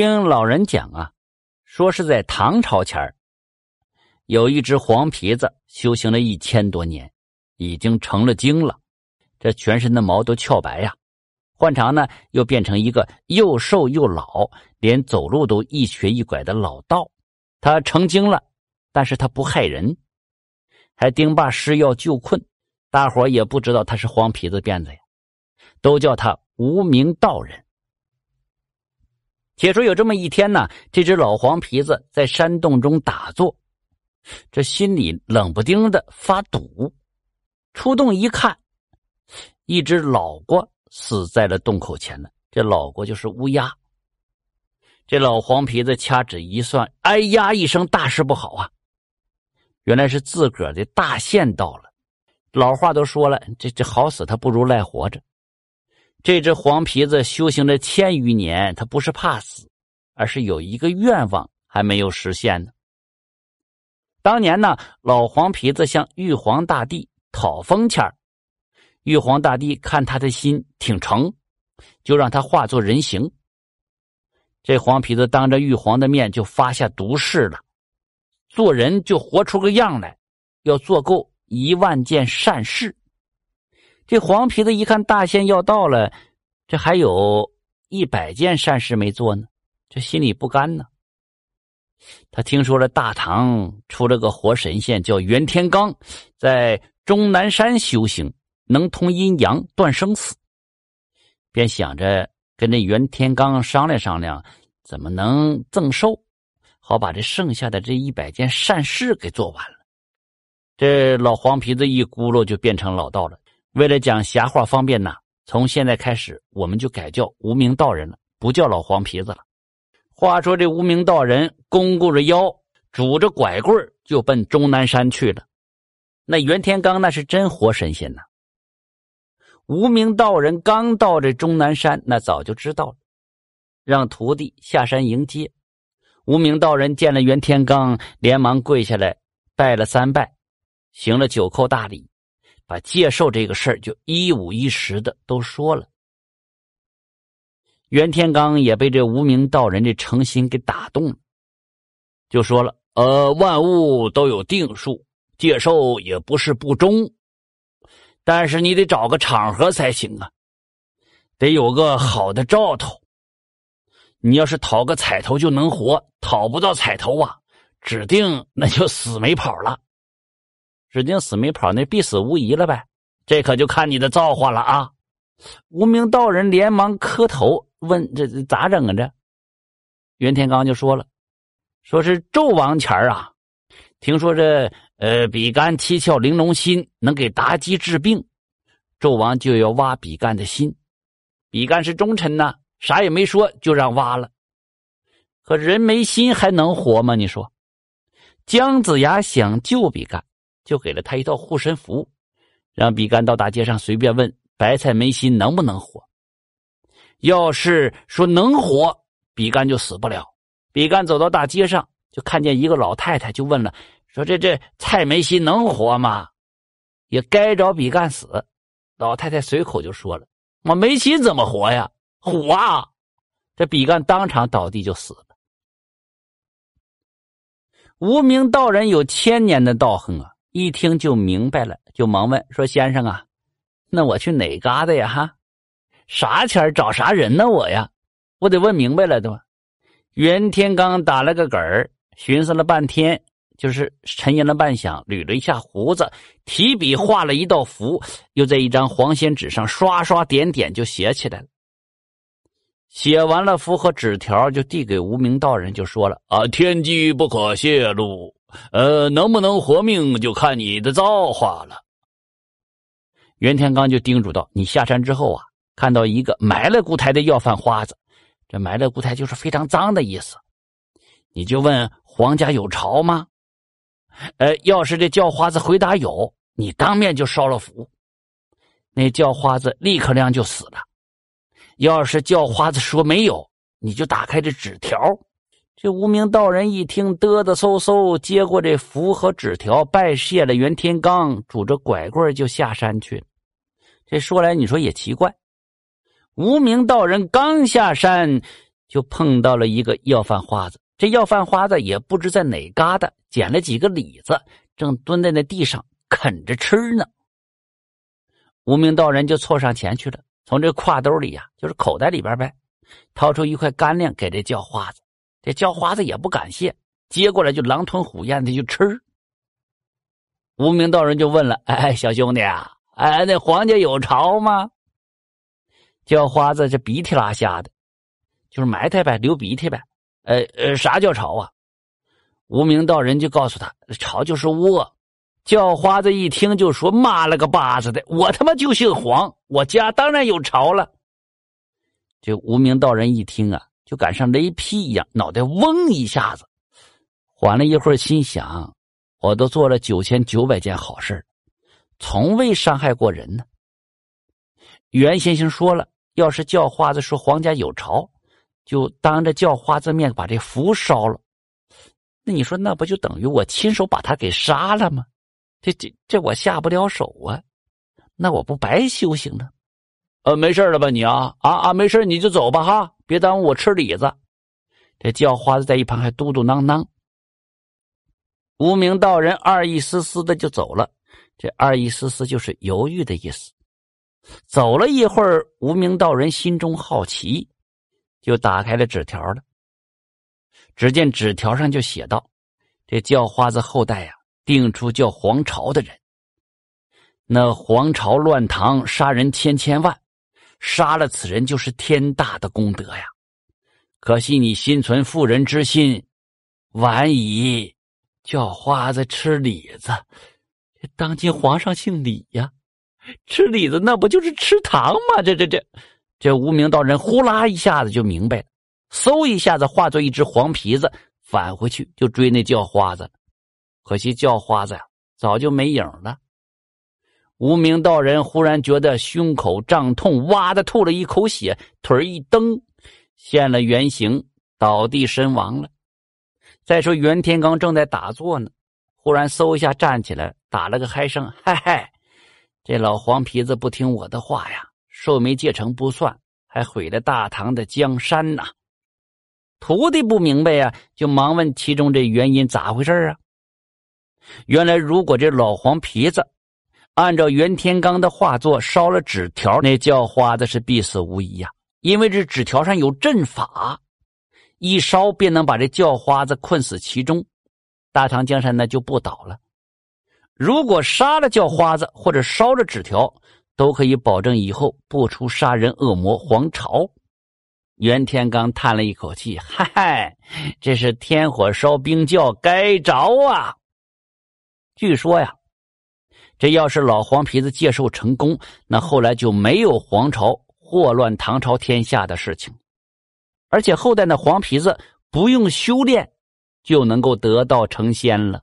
听老人讲啊，说是在唐朝前儿，有一只黄皮子修行了一千多年，已经成了精了，这全身的毛都翘白呀。换常呢，又变成一个又瘦又老，连走路都一瘸一拐的老道。他成精了，但是他不害人，还丁霸施药救困，大伙也不知道他是黄皮子变的呀，都叫他无名道人。且说有这么一天呢，这只老黄皮子在山洞中打坐，这心里冷不丁的发堵，出洞一看，一只老瓜。死在了洞口前了。这老郭就是乌鸦。这老黄皮子掐指一算，哎呀一声，大事不好啊！原来是自个儿的大限到了。老话都说了，这这好死他不如赖活着。这只黄皮子修行了千余年，他不是怕死，而是有一个愿望还没有实现呢。当年呢，老黄皮子向玉皇大帝讨封钱玉皇大帝看他的心挺诚，就让他化作人形。这黄皮子当着玉皇的面就发下毒誓了，做人就活出个样来，要做够一万件善事。这黄皮子一看大限要到了，这还有一百件善事没做呢，这心里不甘呢。他听说了大唐出了个活神仙，叫袁天罡，在终南山修行。能通阴阳断生死，便想着跟那袁天罡商量商量，怎么能赠寿，好把这剩下的这一百件善事给做完了。这老黄皮子一咕噜就变成老道了。为了讲瞎话方便呢，从现在开始我们就改叫无名道人了，不叫老黄皮子了。话说这无名道人弓顾着腰，拄着拐棍就奔终南山去了。那袁天罡那是真活神仙呐。无名道人刚到这终南山，那早就知道了，让徒弟下山迎接。无名道人见了袁天罡，连忙跪下来拜了三拜，行了九叩大礼，把接受这个事儿就一五一十的都说了。袁天罡也被这无名道人这诚心给打动了，就说了：“呃，万物都有定数，接受也不是不忠。”但是你得找个场合才行啊，得有个好的兆头。你要是讨个彩头就能活，讨不到彩头啊，指定那就死没跑了。指定死没跑，那必死无疑了呗。这可就看你的造化了啊！无名道人连忙磕头问：“这咋整啊？”这袁天罡就说了：“说是纣王钱啊，听说这。”呃，比干七窍玲珑心能给妲己治病，纣王就要挖比干的心。比干是忠臣呐，啥也没说就让挖了。可人没心还能活吗？你说，姜子牙想救比干，就给了他一套护身符，让比干到大街上随便问白菜梅心能不能活。要是说能活，比干就死不了。比干走到大街上，就看见一个老太太，就问了。说这这蔡梅心能活吗？也该着比干死。老太太随口就说了：“我梅心怎么活呀？活啊！”这比干当场倒地就死了。无名道人有千年的道行啊，一听就明白了，就忙问说：“先生啊，那我去哪嘎达呀？哈，啥钱找啥人呢？我呀，我得问明白了，对吧？”袁天罡打了个嗝儿，寻思了半天。就是沉吟了半晌，捋了一下胡子，提笔画了一道符，又在一张黄仙纸上刷刷点点就写起来了。写完了符和纸条，就递给无名道人，就说了：“啊，天机不可泄露，呃，能不能活命就看你的造化了。”袁天罡就叮嘱道：“你下山之后啊，看到一个埋了骨台的要饭花子，这埋了骨台就是非常脏的意思，你就问皇家有巢吗？”呃，要是这叫花子回答有，你当面就烧了符，那叫花子立刻亮就死了。要是叫花子说没有，你就打开这纸条。这无名道人一听，嘚嘚嗖嗖接过这符和纸条，拜谢了袁天罡，拄着拐棍就下山去了。这说来你说也奇怪，无名道人刚下山，就碰到了一个要饭花子。这要饭花子也不知在哪嘎达捡了几个李子，正蹲在那地上啃着吃呢。无名道人就凑上前去了，从这挎兜里呀，就是口袋里边呗，掏出一块干粮给这叫花子。这叫花子也不感谢，接过来就狼吞虎咽的就吃。无名道人就问了：“哎，小兄弟啊，哎，那黄家有巢吗？”叫花子这鼻涕拉下的，就是埋汰呗，流鼻涕呗。呃呃，啥叫巢啊？无名道人就告诉他：“巢就是窝。”叫花子一听就说：“妈了个巴子的，我他妈就姓黄，我家当然有巢了。”这无名道人一听啊，就赶上雷劈一样，脑袋嗡一下子，缓了一会儿，心想。我都做了九千九百件好事从未伤害过人呢。袁先生说了，要是叫花子说皇家有巢，就当着叫花子面把这符烧了。那你说，那不就等于我亲手把他给杀了吗？这这这，我下不了手啊！那我不白修行了？呃，没事了吧你啊啊啊，没事你就走吧哈，别耽误我吃李子。这叫花子在一旁还嘟嘟囔囔。无名道人二意思思的就走了，这二意思思就是犹豫的意思。走了一会儿，无名道人心中好奇，就打开了纸条了。只见纸条上就写道：“这叫花子后代呀，定出叫黄巢的人。那黄巢乱唐，杀人千千万，杀了此人就是天大的功德呀。可惜你心存妇人之心，晚矣。”叫花子吃李子，当今皇上姓李呀，吃李子那不就是吃糖吗？这这这，这无名道人呼啦一下子就明白了，嗖一下子化作一只黄皮子返回去就追那叫花子，可惜叫花子呀早就没影了。无名道人忽然觉得胸口胀痛，哇的吐了一口血，腿一蹬，现了原形，倒地身亡了。再说袁天罡正在打坐呢，忽然嗖一下站起来，打了个嗨声：“嗨嗨，这老黄皮子不听我的话呀，寿没戒成不算，还毁了大唐的江山呐！”徒弟不明白呀，就忙问其中这原因咋回事啊？原来，如果这老黄皮子按照袁天罡的画作烧了纸条，那叫花子是必死无疑呀，因为这纸条上有阵法。一烧便能把这叫花子困死其中，大唐江山呢就不倒了。如果杀了叫花子或者烧了纸条，都可以保证以后不出杀人恶魔黄巢。袁天罡叹了一口气：“嗨嗨，这是天火烧冰窖，该着啊！”据说呀，这要是老黄皮子借寿成功，那后来就没有皇朝祸乱唐朝天下的事情。而且后代的黄皮子不用修炼，就能够得道成仙了。